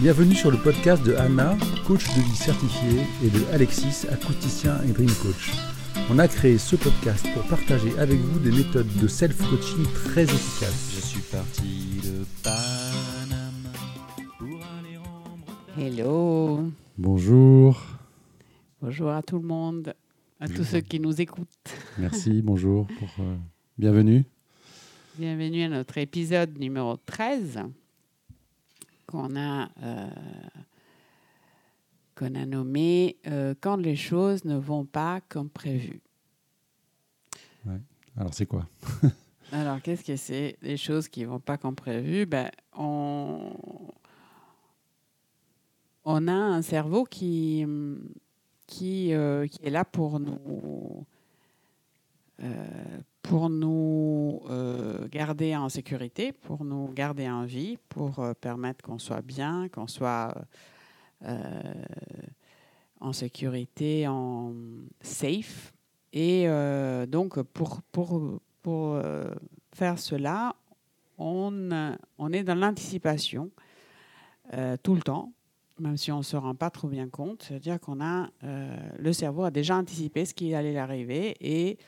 Bienvenue sur le podcast de Anna, coach de vie certifié, et de Alexis, acousticien et dream coach. On a créé ce podcast pour partager avec vous des méthodes de self-coaching très efficaces. Je suis parti de Panama pour aller rendre. Hello, Bonjour. bonjour à tout le monde, à tous ceux qui nous écoutent. Merci, bonjour. Pour, euh, bienvenue. Bienvenue à notre épisode numéro 13 qu'on a, euh, qu'on a nommé euh, Quand les choses ne vont pas comme prévu. Alors, c'est quoi? Alors, qu'est-ce que c'est? Les choses qui ne vont pas comme prévu ben, on, on a un cerveau qui, qui, euh, qui est là pour nous, pour nous euh, garder en sécurité, pour nous garder en vie, pour euh, permettre qu'on soit bien, qu'on soit euh, en sécurité, en safe. Et euh, donc, pour, pour, pour euh, faire cela, on, euh, on est dans l'anticipation euh, tout le temps, même si on ne se rend pas trop bien compte. C'est-à-dire qu'on a, euh, le cerveau a déjà anticipé ce qui allait arriver et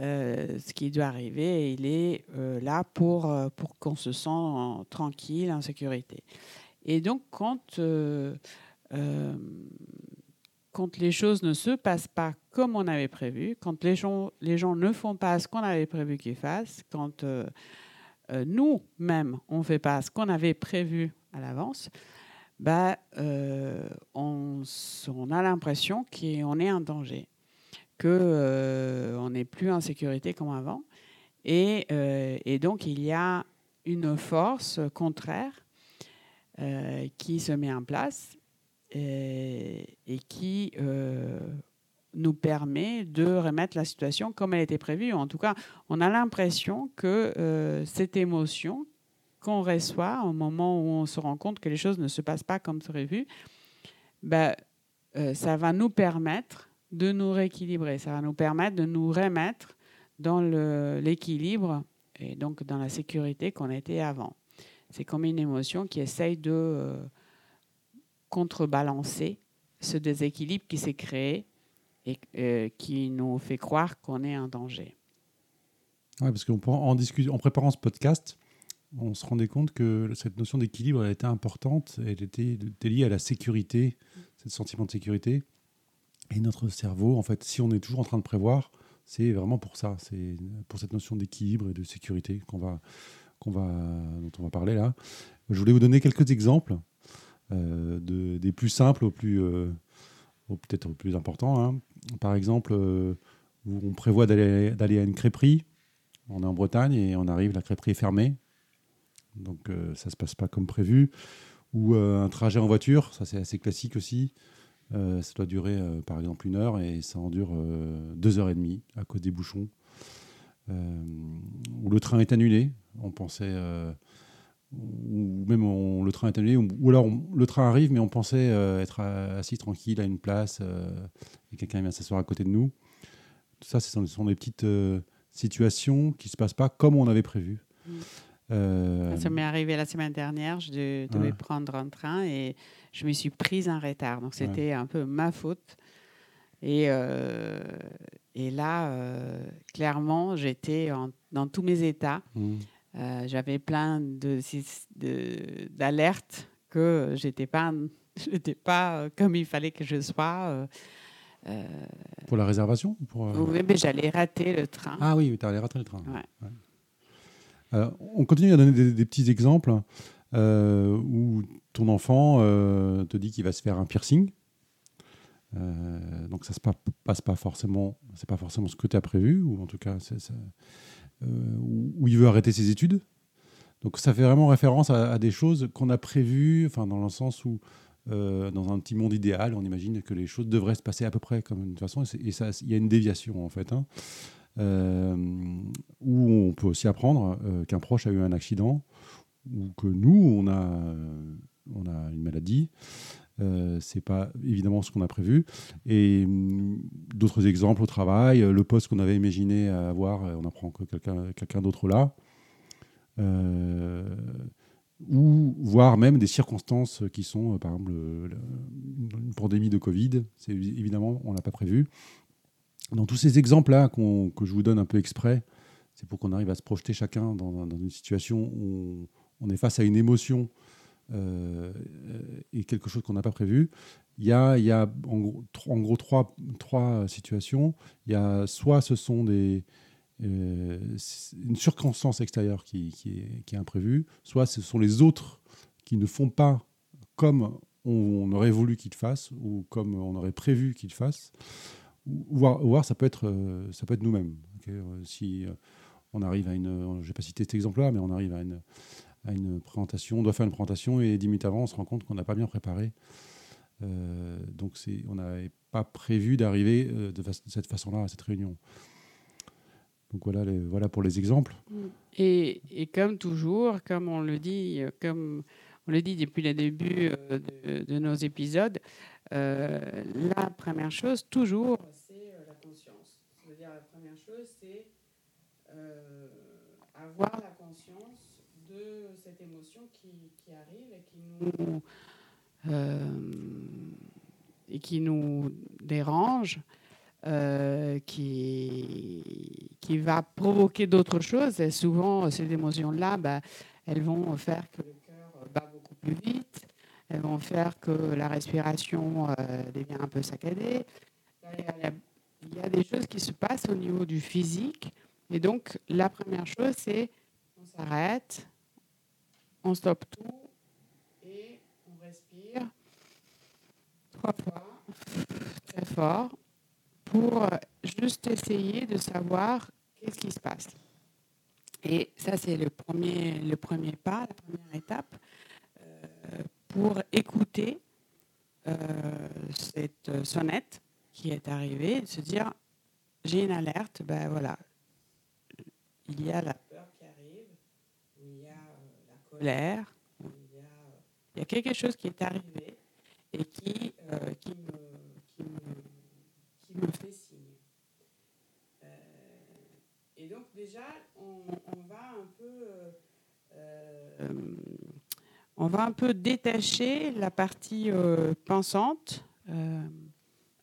euh, ce qui doit arriver, il est euh, là pour, euh, pour qu'on se sente en- tranquille, en sécurité. Et donc, quand, quand les choses ne se passent pas comme on avait prévu, quand les gens, les gens ne font pas ce qu'on avait prévu qu'ils fassent, quand nous-mêmes, on ne fait pas ce qu'on avait prévu à l'avance, bah, on a l'impression qu'on est en danger, qu'on n'est plus en sécurité comme avant. Et, euh, et donc, il y a une force contraire euh, qui se met en place et, qui euh, nous permet de remettre la situation comme elle était prévue. En tout cas, on a l'impression que euh, cette émotion qu'on reçoit au moment où on se rend compte que les choses ne se passent pas comme prévu, ben, euh, ça va nous permettre de nous rééquilibrer, ça va nous permettre de nous remettre dans l'équilibre et donc dans la sécurité qu'on était avant. C'est comme une émotion qui essaye de euh, contrebalancer ce déséquilibre qui s'est créé et euh, qui nous fait croire qu'on est en danger. Ouais, parce qu'en en, en préparant ce podcast, on se rendait compte que cette notion d'équilibre elle était importante. Elle était, était liée à la sécurité, ce sentiment de sécurité. Et notre cerveau, en fait, si on est toujours en train de prévoir, c'est vraiment pour ça. C'est pour cette notion d'équilibre et de sécurité qu'on va, qu'on va, dont on va parler là. Je voulais vous donner quelques exemples, euh, de, des plus simples aux plus, euh, peut-être plus importants. hein. Par exemple, euh, on prévoit d'aller d'aller à une crêperie. On est en Bretagne et on arrive, la crêperie est fermée. Donc euh, ça ne se passe pas comme prévu. Ou euh, un trajet en voiture, ça c'est assez classique aussi. Euh, ça doit durer euh, par exemple une heure et ça en dure euh, deux heures et demie à cause des bouchons. Ou le train est annulé. On pensait. ou même le train est annulé. Ou, alors le train arrive, mais on pensait être assis tranquille à une place et quelqu'un vient s'asseoir à côté de nous. Tout ça, ce sont, des petites situations qui ne se passent pas comme on avait prévu. Mm. Euh, Ça m'est arrivé la semaine dernière, je de- devais Ouais. prendre un train et je me suis prise en retard. Donc c'était un peu ma faute. Et, euh, et là, euh, clairement, j'étais dans tous mes états. mm. Euh, J'avais plein de sys- de- d'alertes que j'étais pas, pas comme il fallait que je sois. Pour la réservation pour, oui, mais j'allais rater le train. Ah oui, tu allé rater le train. Ouais. Euh, on continue à donner des, petits exemples euh, où ton enfant euh, te dit qu'il va se faire un piercing. Donc ça se pa- passe pas forcément, c'est pas forcément ce que tu as prévu, ou en tout cas, euh, où il veut arrêter ses études. Donc ça fait vraiment référence à, des choses qu'on a prévues, enfin dans le sens où dans un petit monde idéal, on imagine que les choses devraient se passer à peu près comme une façon, et, ça, il y a une déviation en fait. hein. Euh, où on peut aussi apprendre euh, qu'un proche a eu un accident ou que nous on a on a une maladie euh, c'est pas évidemment ce qu'on a prévu et hum, d'autres exemples au travail euh, le poste qu'on avait imaginé avoir on apprend que quelqu'un d'autre là ou voire même des circonstances qui sont, par exemple, une pandémie de Covid. C'est évidemment, on l'a pas prévu. Dans tous ces exemples-là que je vous donne un peu exprès, c'est pour qu'on arrive à se projeter chacun dans, une situation où on, est face à une émotion euh, et quelque chose qu'on n'a pas prévu. Il y a, en gros, trois, situations. Il y a soit ce sont des, euh, une circonstance extérieure qui, est, qui est imprévue, soit ce sont les autres qui ne font pas comme on aurait voulu qu'ils fassent ou comme on aurait prévu qu'ils fassent. Voire ça peut être, euh, ça peut être nous-mêmes. Euh, si euh, on arrive à une, je vais pas citer cet exemple-là, mais on arrive à une, à une présentation, on doit faire une présentation et dix minutes avant, on se rend compte qu'on n'a pas bien préparé. Donc c'est, on n'avait pas prévu d'arriver de, cette façon-là à cette réunion. Donc voilà, voilà pour les exemples. Et, et comme toujours, comme on le dit, comme on le dit depuis le début de, nos épisodes, la première chose, toujours, c'est euh, la conscience. C'est-à-dire, la première chose, c'est euh, avoir la conscience de cette émotion qui, qui arrive et qui nous, euh, et qui nous dérange. euh, qui, qui va provoquer d'autres choses. Souvent, ces émotions-là, bah, elles vont faire que le cœur bat beaucoup plus vite. Elles vont faire que la respiration devient un peu saccadée. Il y a des choses qui se passent au niveau du physique. Et donc, la première chose, c'est on s'arrête, on stoppe tout et on respire trois fois, très fort, pour juste essayer de savoir qu'est-ce qui se passe. Et ça, c'est le premier, pas, la première étape, euh, pour écouter euh, cette sonnette qui est arrivée, de se dire, j'ai une alerte, ben voilà, il y a la peur qui arrive, il y a euh, la colère, il y a, quelque chose qui est arrivé et qui, euh, qui, me, qui, me, fait signe. Euh, et donc déjà, on, va un peu, on va un peu détacher la partie pensante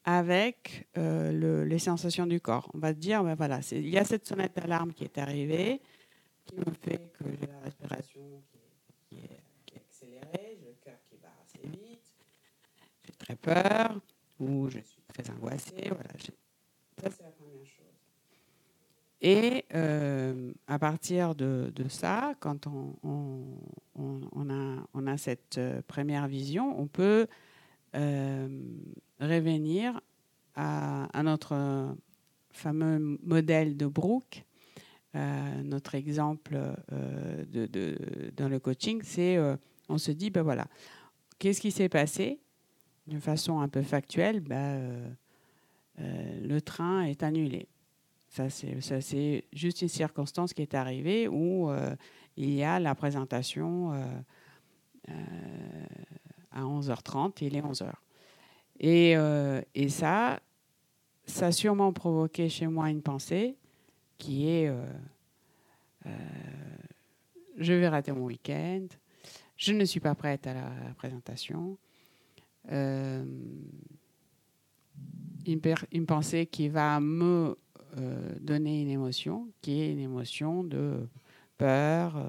avec euh, le- les sensations du corps. On va se dire, ben voilà, il y a cette sonnette d'alarme qui est arrivée, qui me fait que j'ai la respiration qui est, accélérée, j'ai le cœur qui bat assez vite, j'ai très peur ou je suis très angoissée. Voilà, ça c'est la première chose. Et euh, à partir de, ça, quand on, a, cette euh, première vision, on peut revenir à, notre fameux modèle de Brooke. Euh, notre exemple euh, de, dans le coaching, c'est euh, on se dit, ben voilà, qu'est-ce qui s'est passé De façon un peu factuelle, ben, le train est annulé. Ça, c'est juste une circonstance qui est arrivée où il y a la présentation à 11h30 et il est 11h. Et, euh, et ça, ça a sûrement provoqué chez moi une pensée qui est euh, euh, je vais rater mon week-end, je ne suis pas prête à la présentation. Une, une pensée qui va me donner une émotion, qui est une émotion de peur,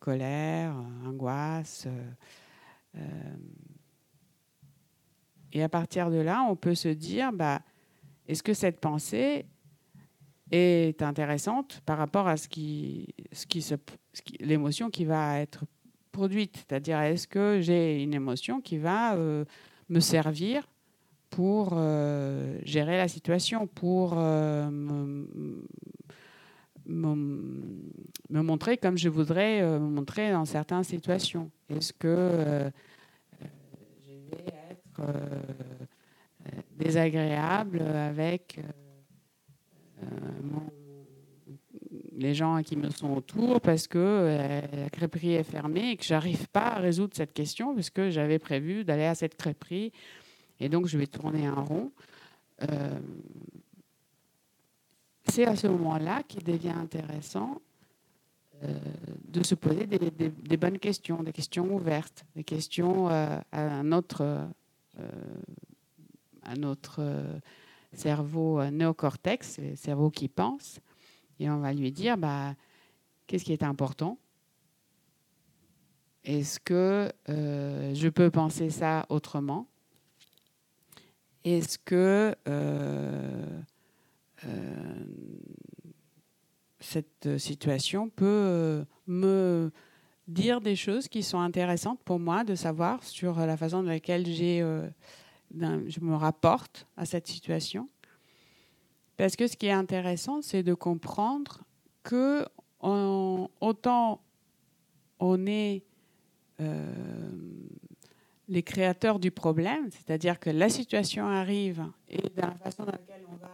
colère, angoisse. Et à partir de là, on peut se dire, bah, est-ce que cette pensée est intéressante par rapport à ce qui, ce qui l'émotion qui va être produite? C'est-à-dire, est-ce que j'ai une émotion qui va euh, me servir pour euh, gérer la situation, pour euh, me, montrer comme je voudrais me montrer dans certaines situations? Est-ce que euh, euh, je vais être euh, euh, désagréable avec euh, euh, les gens qui me sont autour parce que euh, la crêperie est fermée et que j'arrive pas à résoudre cette question parce que j'avais prévu d'aller à cette crêperie et donc je vais tourner en rond. Euh, c'est à ce moment-là qu'il devient intéressant euh, euh, de se poser des, bonnes questions, des questions ouvertes, des questions euh, à notre, euh, à notre euh, cerveau euh, néocortex, le cerveau qui pense, et on va lui dire bah, qu'est-ce qui est important? Est-ce que euh, je peux penser ça autrement? Est-ce que euh, euh, cette situation peut euh, me dire des choses qui sont intéressantes pour moi de savoir sur la façon dans laquelle j'ai, euh, je me rapporte à cette situation. Parce que ce qui est intéressant, c'est de comprendre que on- autant on est euh, les créateurs du problème, c'est-à-dire que la situation arrive et dans la façon dans laquelle on va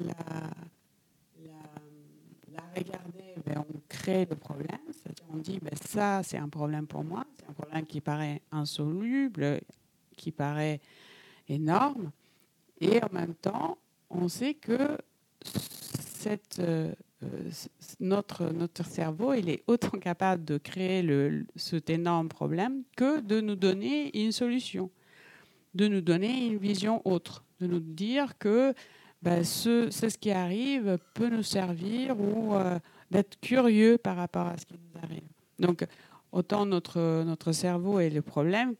la regarder, ben, on crée le problème. On dit, ben, ça, c'est un problème pour moi. C'est un problème qui paraît insoluble, qui paraît énorme. Et en même temps, on sait que euh, euh, notre, cerveau, il est autant capable de créer le, cet énorme problème que de nous donner une solution, de nous donner une vision autre, de nous dire que ben, ce, qui arrive peut nous servir ou euh, d'être curieux par rapport à ce qui nous arrive. Donc, autant notre, notre cerveau est le problème,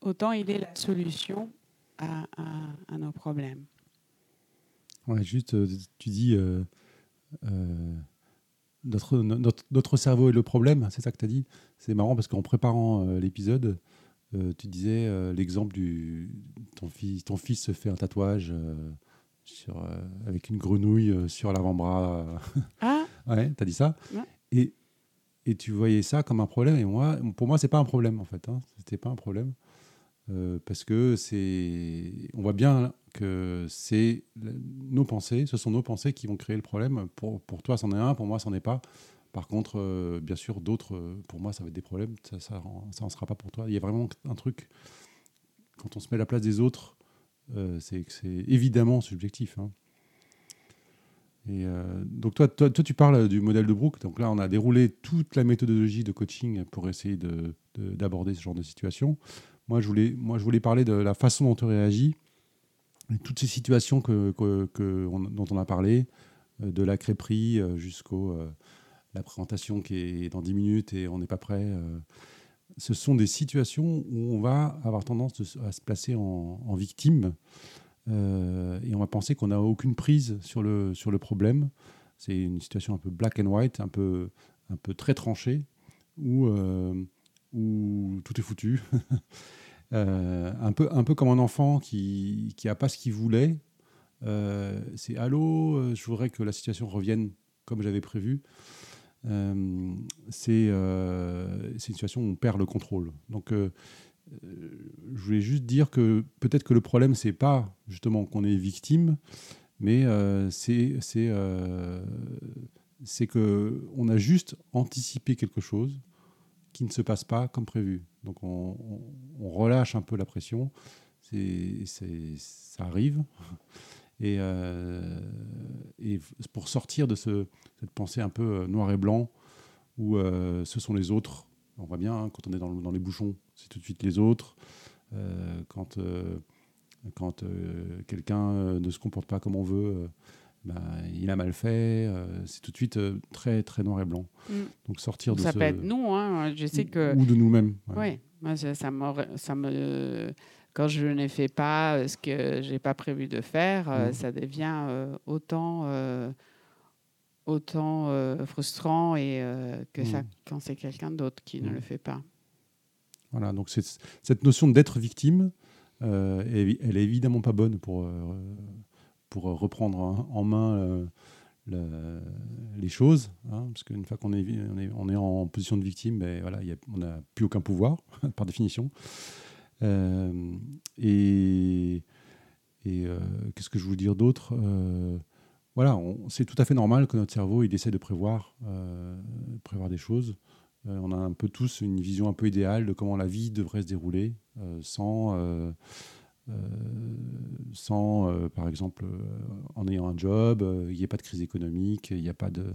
autant il est la solution à, à- à nos problèmes. Ouais, juste, euh, tu dis euh, euh, notre, notre, notre cerveau est le problème, c'est ça que tu as dit C'est marrant parce qu'en préparant euh, l'épisode, tu disais l'exemple du ton fils, ton fils se fait un tatouage sur, avec une grenouille sur l'avant-bras. Ah, ouais, tu as dit ça Ouais. et, et tu voyais ça comme un problème. Et moi, pour moi, c'est pas un problème en fait. Hein. C'était pas un problème. Euh, parce que c'est, on voit bien que c'est nos pensées, ce sont nos pensées qui vont créer le problème. Pour, pour toi, c'en est un, pour moi, c'en est pas. Par contre, euh, bien sûr, d'autres, euh, pour moi, ça va être des problèmes, ça, ça, sera pas pour toi. Il y a vraiment un truc, quand on se met à la place des autres, c'est c'est évidemment subjectif. hein. Et euh, donc toi, toi, toi, tu parles du modèle de Brooke. Donc là, on a déroulé toute la méthodologie de coaching pour essayer de- de- d'aborder ce genre de situation. Moi, je voulais, moi, je voulais parler de la façon dont tu réagis, et toutes ces situations que, que- on- dont on a parlé, euh, de la crêperie euh, jusqu'au euh, la présentation qui est dans 10 minutes et on n'est pas prêt. ce sont des situations où on va avoir tendance à se placer en, victime et on va penser qu'on n'a aucune prise sur le, sur le problème. C'est une situation un peu black and white, un peu, un peu très tranchée, où, euh, où tout est foutu. Euh, un, peu, un peu comme un enfant qui n'a pas ce qu'il voulait. Euh, c'est Allô, euh, je voudrais que la situation revienne comme j'avais prévu. Euh, c'est euh, une situation où on perd le contrôle. Donc, euh, euh, je voulais juste dire que peut-être que le problème, c'est pas justement qu'on est victime, mais euh, c'est c'est euh, c'est a juste anticipé quelque chose qui ne se passe pas comme prévu. Donc on, relâche un peu la pression. C'est ça arrive. Et, euh, et pour sortir de ce, cette pensée un peu euh, noir et blanc, où euh, ce sont les autres, on voit bien, hein, quand on est dans, le- dans les bouchons, c'est tout de suite les autres. Euh, quand euh, quand euh, quelqu'un ne se comporte pas comme on veut, ben, il a mal fait, c'est tout de suite très, très noir et blanc. Mm. Donc sortir de ça ce... peut être nous. Hein. Je sais que. Ou de nous-mêmes. ouais. Oui, moi, ça, ça m'aurait- ça me, quand je ne fais pas ce que j'ai pas prévu de faire, Mhm. ça devient euh, autant, euh, autant euh, frustrant et euh, que ça Mhm. quand c'est quelqu'un d'autre qui ne Mhm. le fait pas. Voilà, donc cette notion d'être victime, euh, elle, elle est évidemment pas bonne pour, pour reprendre en, en main le- les choses, hein, parce qu'une fois qu'on est, on est, on est en position de victime, ben, voilà, il y a- on n'a plus aucun pouvoir, par définition. Et et qu'est-ce que je veux dire d'autre Voilà, c'est tout à fait normal que notre cerveau il essaie de prévoir, euh, prévoir des choses. Euh, on a un peu tous une vision un peu idéale de comment la vie devrait se dérouler, euh, sans, sans par exemple, en ayant un job, il n'y a pas de crise économique, il n'y a pas de,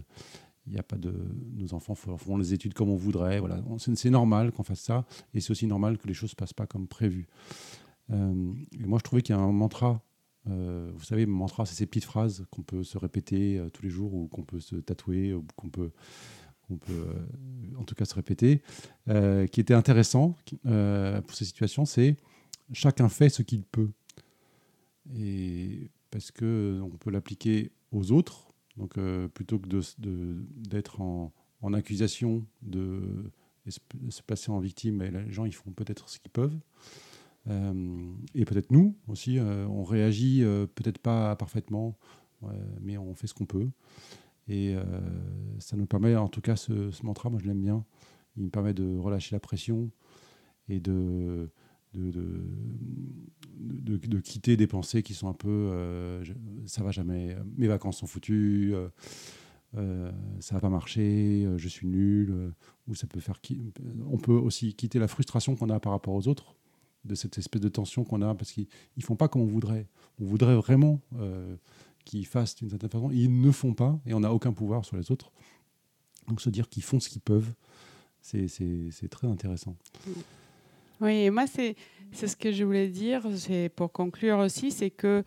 il a pas de nos enfants font les études comme on voudrait. Voilà, c'est normal qu'on fasse ça, et c'est aussi normal que les choses ne se passent pas comme prévu. Et moi, je trouvais qu'il y a un mantra. Euh, vous savez, mantra, c'est ces petites phrases qu'on peut se répéter euh, tous les jours ou qu'on peut se tatouer ou qu'on peut, euh, en tout cas se répéter, qui était intéressant pour ces situations, c'est chacun fait ce qu'il peut. Et parce que on peut l'appliquer aux autres, donc plutôt que d'être en, accusation, de, de se passer en victime, et les gens ils font peut-être ce qu'ils peuvent. Euh, et peut-être nous aussi, euh, on réagit euh, peut-être pas parfaitement, mais on fait ce qu'on peut. Et ça nous permet, en tout cas, ce, mantra, moi je l'aime bien. Il me permet de relâcher la pression et de, quitter des pensées qui sont un peu ça va jamais, mes vacances sont foutues, ça va pas marcher, je suis nul, ou ça peut faire. On peut aussi quitter la frustration qu'on a par rapport aux autres, de cette espèce de tension qu'on a, parce qu'ils ils font pas comme on voudrait. On voudrait vraiment euh, qu'ils fassent d'une certaine façon, ils ne font pas, et on n'a aucun pouvoir sur les autres. Donc se dire qu'ils font ce qu'ils peuvent, c'est- très intéressant. Oui, et moi, c'est ce que je voulais dire. Pour conclure aussi, c'est que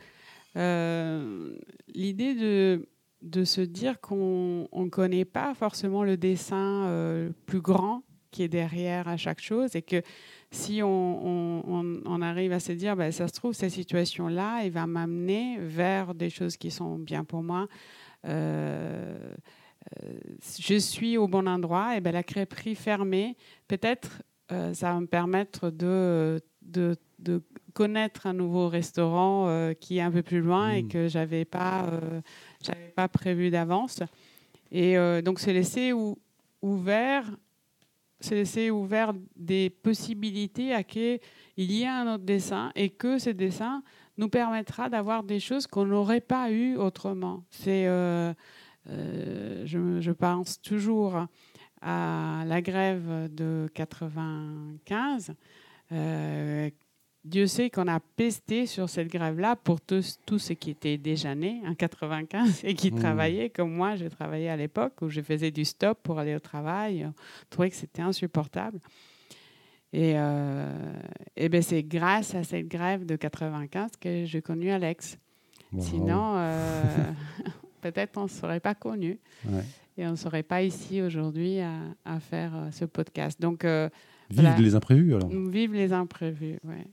euh, l'idée de, de se dire qu'on ne connaît pas forcément le dessin euh, plus grand qui est derrière à chaque chose et que si on, on- on- on arrive à se dire, ben, ça se trouve, cette situation-là, elle va m'amener vers des choses qui sont bien pour moi. Euh, euh, je suis au bon endroit, et ben, la crêperie fermée, peut-être euh, ça va me permettre de, de, de connaître un nouveau restaurant euh, qui est un peu plus loin et Mm. que j'avais pas, euh, j'avais pas prévu d'avance. Et donc, se laisser ou- ouvert, se laisser ouvert des possibilités à qu'il y ait un autre dessin et que ce dessin nous permettra d'avoir des choses qu'on n'aurait pas eues autrement. C'est, euh, euh, je, pense toujours à la grève de 95. Euh, Dieu sait qu'on a pesté sur cette grève-là pour tous, tous ceux qui étaient déjà nés en 95 et qui Mmh. travaillaient comme moi, j'ai travaillé à l'époque où je faisais du stop pour aller au travail. On trouvait que c'était insupportable. Et, euh, et ben c'est grâce à cette grève de 95 que j'ai connu Alex. Wow. Sinon, euh, peut-être on ne serait pas connus Ouais. et on ne serait pas ici aujourd'hui à, à faire euh, ce podcast. Donc, euh, Vive Voilà. les imprévus alors. vive les imprévus. Ouais.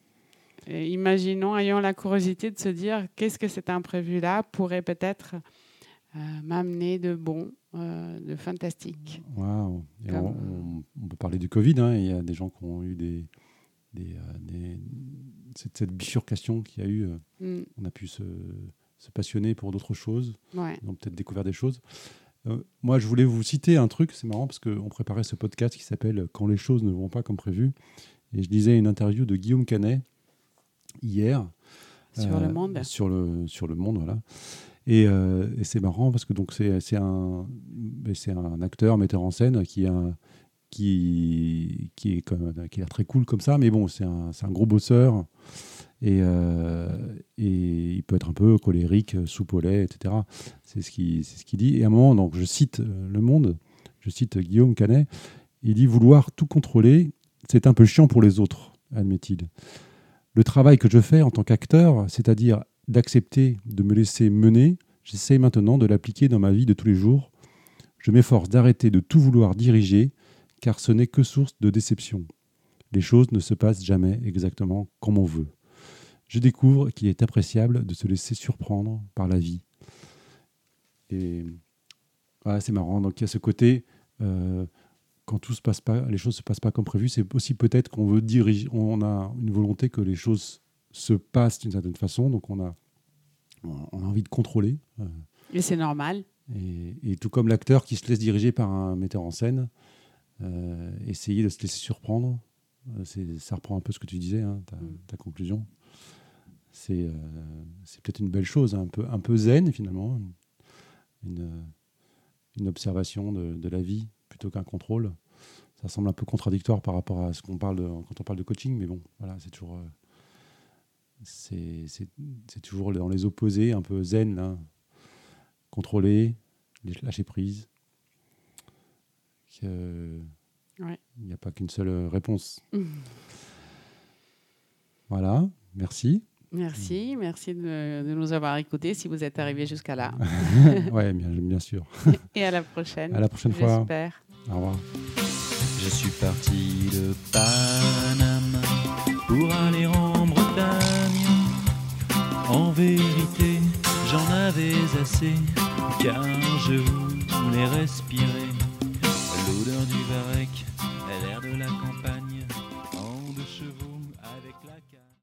Et imaginons, ayons la curiosité de se dire qu'est-ce que cet imprévu-là pourrait peut-être euh, m'amener de bon, euh, de fantastique. Et Comme- on, peut parler du Covid. hein. Il y a des gens qui ont eu des, des, euh, des- cette, cette bifurcation qu'il y a eu. euh, Mm, on a pu se, se passionner pour d'autres choses. ouais. Ils ont peut-être découvert des choses. Euh, moi, je voulais vous citer un truc. C'est marrant parce qu'on préparait ce podcast qui s'appelle Quand les choses ne vont pas comme prévu. Et je lisais une interview de Guillaume Canet hier. Sur Euh, le monde. Sur le, sur le monde, voilà. Et, euh, et c'est marrant parce que donc c'est un, un acteur, metteur en scène qui, a, qui, qui, est comme, qui a l'air très cool comme ça, mais bon, c'est un, un gros bosseur et, euh, et il peut être un peu colérique, soupe au lait, etc. C'est ce qu'il ce dit. Et à un moment, donc, je cite euh, Le Monde, je cite Guillaume Canet, il dit Vouloir tout contrôler, c'est un peu chiant pour les autres, admet-il. Le travail que je fais en tant qu'acteur, c'est-à-dire d'accepter de me laisser mener, j'essaie maintenant de l'appliquer dans ma vie de tous les jours. Je m'efforce d'arrêter de tout vouloir diriger, car ce n'est que source de déception. Les choses ne se passent jamais exactement comme on veut. Je découvre qu'il est appréciable de se laisser surprendre par la vie. Et voilà, c'est marrant. Donc il y a ce côté, euh, quand tout se passe pas, les choses se passent pas comme prévu, c'est aussi peut-être qu'on veut diriger, on a une volonté que les choses se passent d'une certaine façon, donc on a, on a envie de contrôler. euh, Et c'est normal. et, et tout comme l'acteur qui se laisse diriger par un metteur en scène, euh, essayer de se laisser surprendre, euh, ça reprend un peu ce que tu disais, hein, ta, Mm. ta conclusion. C'est euh, peut-être une belle chose, un, peu, un peu zen finalement, une, une observation de, de la vie plutôt qu'un contrôle. Ça semble un peu contradictoire par rapport à ce qu'on parle de- quand on parle de coaching, mais bon, voilà, c'est toujours, euh, c'est c'est- c'est toujours dans les opposés, un peu zen, là. contrôler, lâcher prise. Ouais. n'y a pas qu'une seule réponse. Voilà, merci. Merci, merci de, de nous avoir écoutés si vous êtes arrivés jusqu'à là. bien, bien sûr. Et à la prochaine. À la prochaine fois. J'espère. Je suis parti de Panama pour aller en Bretagne. En vérité, j'en avais assez, car je voulais respirer l'odeur du varech, la campagne.